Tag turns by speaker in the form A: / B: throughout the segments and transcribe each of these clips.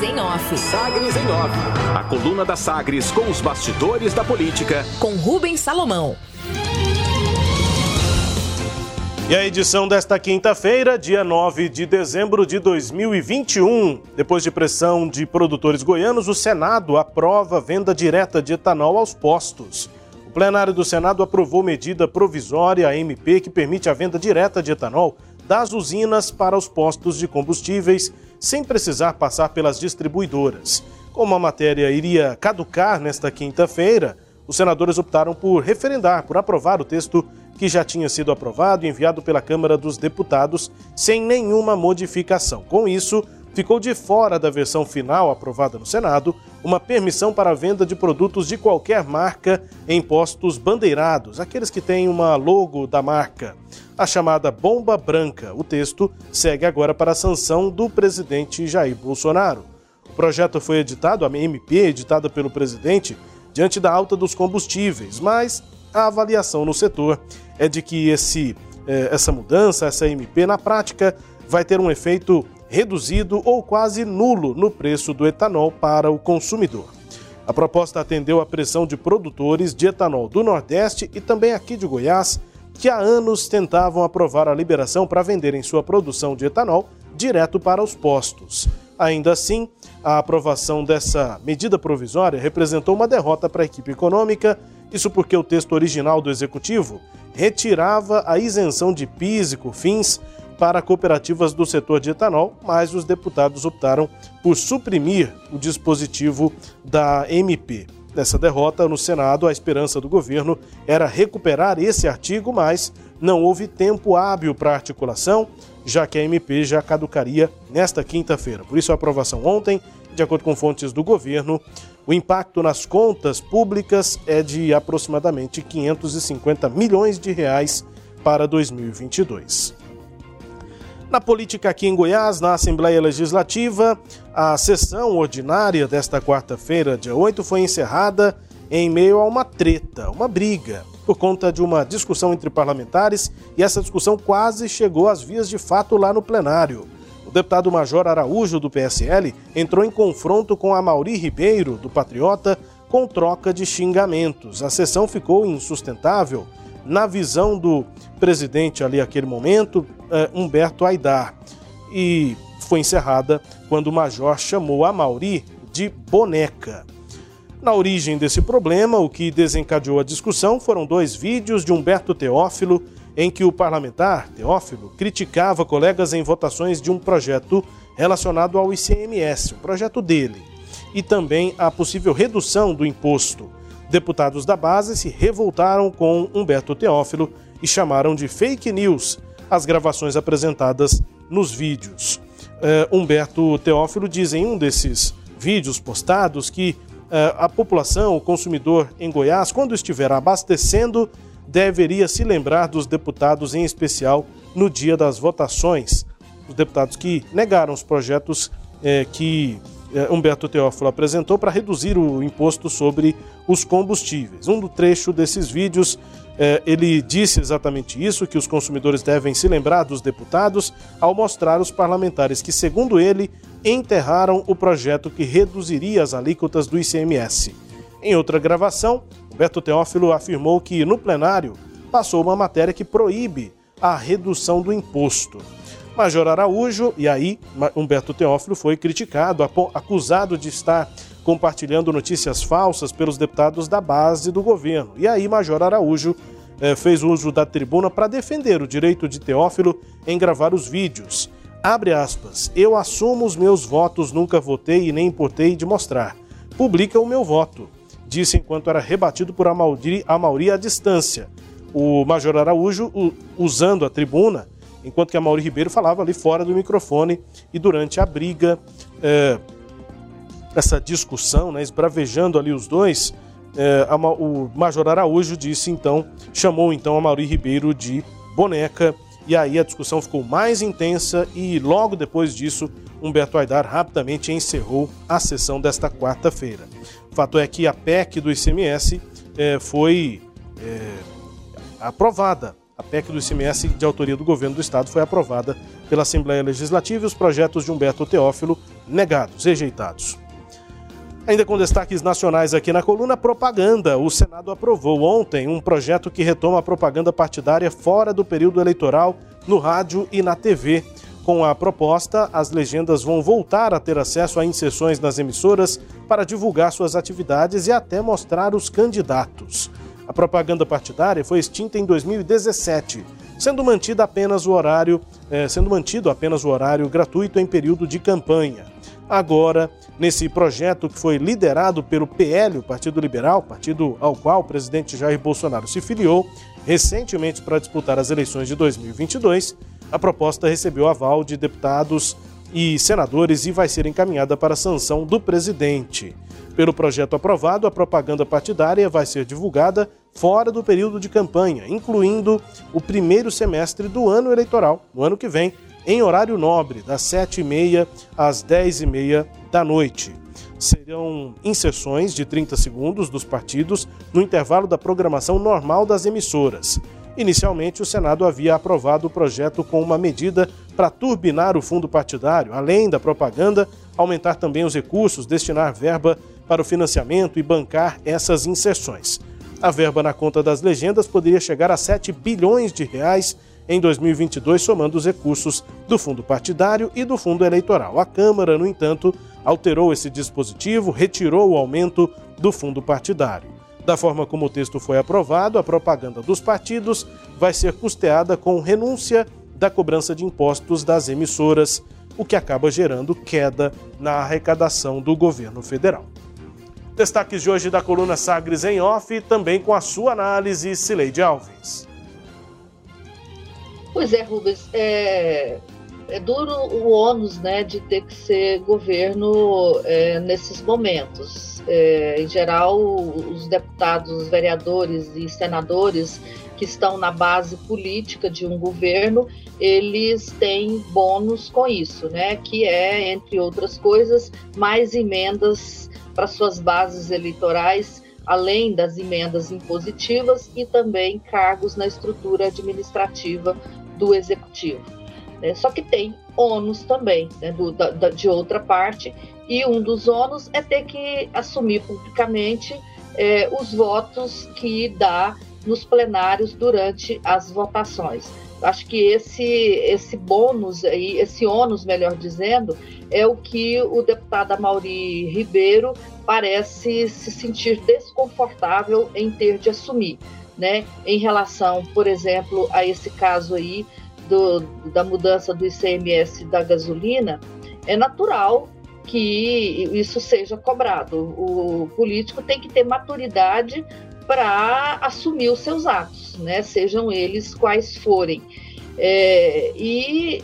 A: Sagres em Off.
B: Sagres em Off. A coluna da Sagres com os bastidores da política.
A: Com Rubens Salomão.
C: E a edição desta quinta-feira, dia 9 de dezembro de 2021. Depois de pressão de produtores goianos, o Senado aprova a venda direta de etanol aos postos. O plenário do Senado aprovou medida provisória, a MP, que permite a venda direta de etanol das usinas para os postos de combustíveis, sem precisar passar pelas distribuidoras. Como a matéria iria caducar nesta quinta-feira, os senadores optaram por referendar, por aprovar o texto que já tinha sido aprovado e enviado pela Câmara dos Deputados sem nenhuma modificação. Com isso, ficou de fora da versão final aprovada no Senado uma permissão para a venda de produtos de qualquer marca em postos bandeirados, aqueles que têm uma logo da marca, a chamada bomba branca. O texto segue agora para a sanção do presidente Jair Bolsonaro. O projeto foi editado, a MP, editada pelo presidente, diante da alta dos combustíveis, mas a avaliação no setor é de que esse, eh, essa mudança, essa MP, na prática, vai ter um efeito reduzido ou quase nulo no preço do etanol para o consumidor. A proposta atendeu à pressão de produtores de etanol do Nordeste e também aqui de Goiás, que há anos tentavam aprovar a liberação para venderem sua produção de etanol direto para os postos. Ainda assim, a aprovação dessa medida provisória representou uma derrota para a equipe econômica, isso porque o texto original do executivo retirava a isenção de PIS e COFINS para cooperativas do setor de etanol, mas os deputados optaram por suprimir o dispositivo da MP. Nessa derrota no Senado, a esperança do governo era recuperar esse artigo, mas não houve tempo hábil para articulação, já que a MP já caducaria nesta quinta-feira. Por isso, a aprovação ontem, de acordo com fontes do governo, o impacto nas contas públicas é de aproximadamente 550 milhões de reais para 2022. Na política aqui em Goiás, na Assembleia Legislativa, a sessão ordinária desta quarta-feira, dia 8, foi encerrada em meio a uma treta, uma briga, por conta de uma discussão entre parlamentares e essa discussão quase chegou às vias de fato lá no plenário. O deputado Major Araújo, do PSL, entrou em confronto com a Mauri Ribeiro, do Patriota, com troca de xingamentos. A sessão ficou insustentável na visão do presidente ali naquele momento, uh, Humberto Aidar. E foi encerrada quando o major chamou a Mauri de boneca. Na origem desse problema, o que desencadeou a discussão foram dois vídeos de Humberto Teófilo, em que o parlamentar, Teófilo, criticava colegas em votações de um projeto relacionado ao ICMS, o projeto dele, e também a possível redução do imposto. Deputados da base se revoltaram com Humberto Teófilo e chamaram de fake news as gravações apresentadas nos vídeos. Uh, Humberto Teófilo diz em um desses vídeos postados que uh, a população, o consumidor em Goiás, quando estiver abastecendo, deveria se lembrar dos deputados, em especial no dia das votações. Os deputados que negaram os projetos uh, que Humberto Teófilo apresentou para reduzir o imposto sobre os combustíveis. Um do trecho desses vídeos é, ele disse exatamente isso, que os consumidores devem se lembrar dos deputados ao mostrar os parlamentares que, segundo ele, enterraram o projeto que reduziria as alíquotas do ICMS. Em outra gravação, Humberto Teófilo afirmou que, no plenário, passou uma matéria que proíbe a redução do imposto. Major Araújo, e aí Humberto Teófilo foi criticado, acusado de estar compartilhando notícias falsas pelos deputados da base do governo. E aí, Major Araújo eh, fez uso da tribuna para defender o direito de Teófilo em gravar os vídeos. Abre aspas. Eu assumo os meus votos, nunca votei e nem importei de mostrar. Publica o meu voto, disse enquanto era rebatido por Amauri, Amauri à distância. O Major Araújo, usando a tribuna, enquanto que a Mauri Ribeiro falava ali fora do microfone e durante a briga. Eh, essa discussão, né, esbravejando ali os dois, é, a, o Major Araújo disse então, chamou então a Mauri Ribeiro de boneca, e aí a discussão ficou mais intensa e logo depois disso, Humberto Aidar rapidamente encerrou a sessão desta quarta-feira. Fato é que a PEC do ICMS é, foi é, aprovada. A PEC do ICMS de autoria do governo do estado foi aprovada pela Assembleia Legislativa e os projetos de Humberto Teófilo negados, rejeitados. Ainda com destaques nacionais aqui na coluna, propaganda. O Senado aprovou ontem um projeto que retoma a propaganda partidária fora do período eleitoral no rádio e na TV. Com a proposta, as legendas vão voltar a ter acesso a inserções nas emissoras para divulgar suas atividades e até mostrar os candidatos. A propaganda partidária foi extinta em 2017, sendo mantida apenas o horário, eh, sendo mantido apenas o horário gratuito em período de campanha. Agora, nesse projeto que foi liderado pelo PL, o Partido Liberal, partido ao qual o presidente Jair Bolsonaro se filiou recentemente para disputar as eleições de 2022, a proposta recebeu aval de deputados e senadores e vai ser encaminhada para sanção do presidente. Pelo projeto aprovado, a propaganda partidária vai ser divulgada fora do período de campanha, incluindo o primeiro semestre do ano eleitoral, no ano que vem, em horário nobre, das 7h30 às 10h30 da noite. Serão inserções de 30 segundos dos partidos no intervalo da programação normal das emissoras. Inicialmente, o Senado havia aprovado o projeto com uma medida para turbinar o fundo partidário, além da propaganda, aumentar também os recursos, destinar verba para o financiamento e bancar essas inserções. A verba na conta das legendas poderia chegar a 7 bilhões de reais em 2022, somando os recursos do fundo partidário e do fundo eleitoral. A Câmara, no entanto, alterou esse dispositivo, retirou o aumento do fundo partidário. Da forma como o texto foi aprovado, a propaganda dos partidos vai ser custeada com renúncia da cobrança de impostos das emissoras, o que acaba gerando queda na arrecadação do governo federal. Destaques de hoje da coluna Sagres em Off, também com a sua análise, Cileide Alves.
A: Pois é, Rubens, é, é duro o ônus né, de ter que ser governo é, nesses momentos. É, em geral, os deputados, os vereadores e senadores que estão na base política de um governo, eles têm bônus com isso, né? Que é, entre outras coisas, mais emendas para suas bases eleitorais além das emendas impositivas e também cargos na estrutura administrativa do executivo. Né? Só que tem ônus também, né, do, da, de outra parte, e um dos ônus é ter que assumir publicamente é, os votos que dá nos plenários durante as votações. Acho que esse esse bônus aí, esse ônus, melhor dizendo, é o que o deputado Amauri Ribeiro parece se sentir desconfortável em ter de assumir né, em relação, por exemplo, a esse caso aí do, da mudança do ICMS da gasolina, é natural que isso seja cobrado. O político tem que ter maturidade para assumir os seus atos, né, sejam eles quais forem. É, e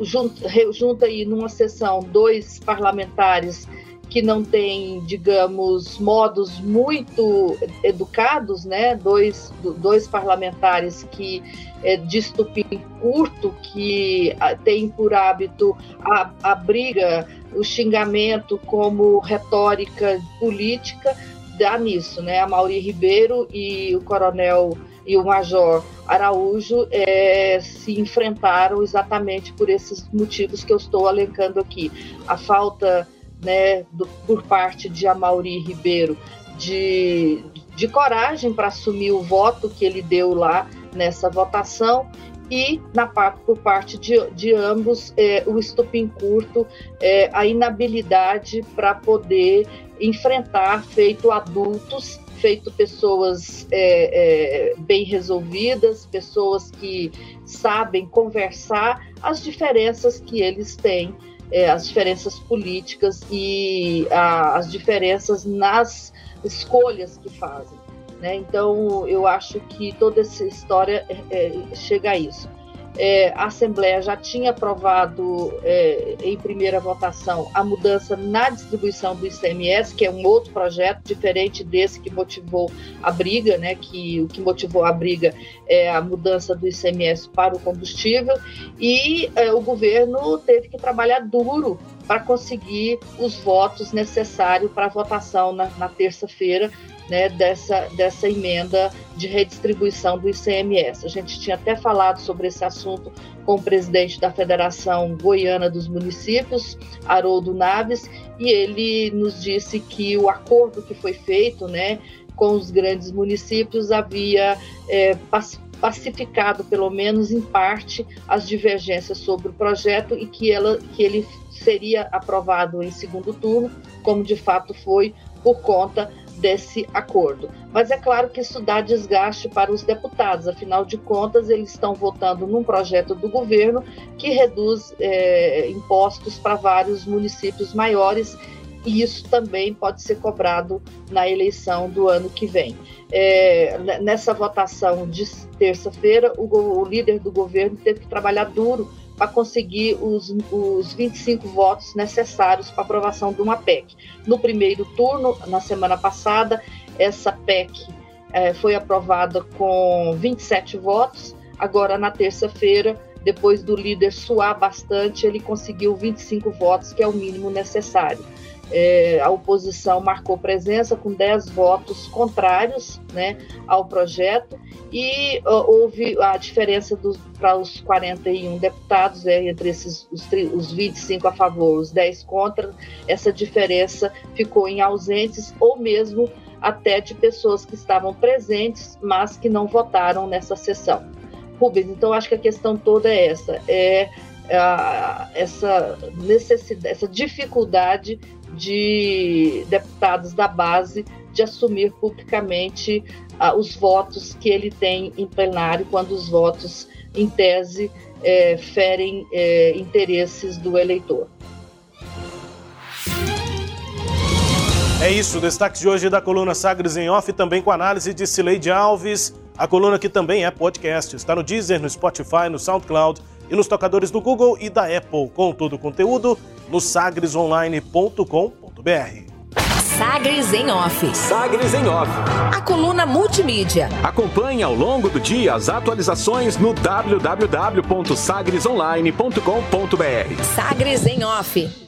A: junta, aí numa sessão dois parlamentares que não tem, digamos, modos muito educados, né? Dois, dois parlamentares que é, de estupim curto, que têm por hábito a, a briga, o xingamento como retórica política, dá nisso, né? A Mauri Ribeiro e o coronel e o major Araújo é, se enfrentaram exatamente por esses motivos que eu estou alencando aqui. A falta né, do, por parte de Amauri Ribeiro de, de coragem para assumir o voto que ele deu lá nessa votação e na por parte de, de ambos é, o estopim curto, é, a inabilidade para poder enfrentar feito adultos, feito pessoas é, é, bem resolvidas, pessoas que sabem conversar as diferenças que eles têm é, as diferenças políticas e a, as diferenças nas escolhas que fazem. Né? Então, eu acho que toda essa história é, é, chega a isso é, a Assembleia já tinha aprovado é, em primeira votação a mudança na distribuição do ICMS, que é um outro projeto diferente desse que motivou a briga, né? Que o que motivou a briga é a mudança do ICMS para o combustível e é, o governo teve que trabalhar duro para conseguir os votos necessários para a votação na, na terça-feira né, dessa, dessa emenda de redistribuição do ICMS. A gente tinha até falado sobre esse assunto com o presidente da Federação Goiana dos Municípios, Haroldo Naves, e ele nos disse que o acordo que foi feito né, com os grandes municípios havia é, pacificado, pelo menos em parte, as divergências sobre o projeto e que, ela, que ele seria aprovado em segundo turno, como de fato foi por conta desse acordo. Mas é claro que isso dá desgaste para os deputados, afinal de contas, eles estão votando num projeto do governo que reduz é, impostos para vários municípios maiores e isso também pode ser cobrado na eleição do ano que vem. É, nessa votação de terça-feira, o, o líder do governo teve que trabalhar duro para conseguir os, os 25 votos necessários para aprovação de uma PEC. No primeiro turno, na semana passada, essa PEC é, foi aprovada com 27 votos. Agora, na terça-feira, depois do líder suar bastante, ele conseguiu 25 votos, que é o mínimo necessário. É, a oposição marcou presença com 10 votos contrários né, ao projeto. E houve a diferença para os 41 deputados, é, entre esses os, os 25 a favor, os 10 contra, essa diferença ficou em ausentes ou mesmo até de pessoas que estavam presentes, mas que não votaram nessa sessão. Rubens, então acho que a questão toda é essa, é a, essa necessidade, essa dificuldade de deputados da base de assumir publicamente ah, os votos que ele tem em plenário, quando os votos, em tese, é, ferem é, interesses do eleitor.
C: É isso, destaque de hoje da coluna Sagres em Off, também com análise de Cileide Alves. A coluna que também é podcast, está no Deezer, no Spotify, no SoundCloud e nos tocadores do Google e da Apple, com todo o conteúdo no sagresonline.com.br.
D: Sagres em Off.
B: Sagres em Off.
D: A coluna multimídia.
B: Acompanhe ao longo do dia as atualizações no www.sagresonline.com.br.
D: Sagres em Off.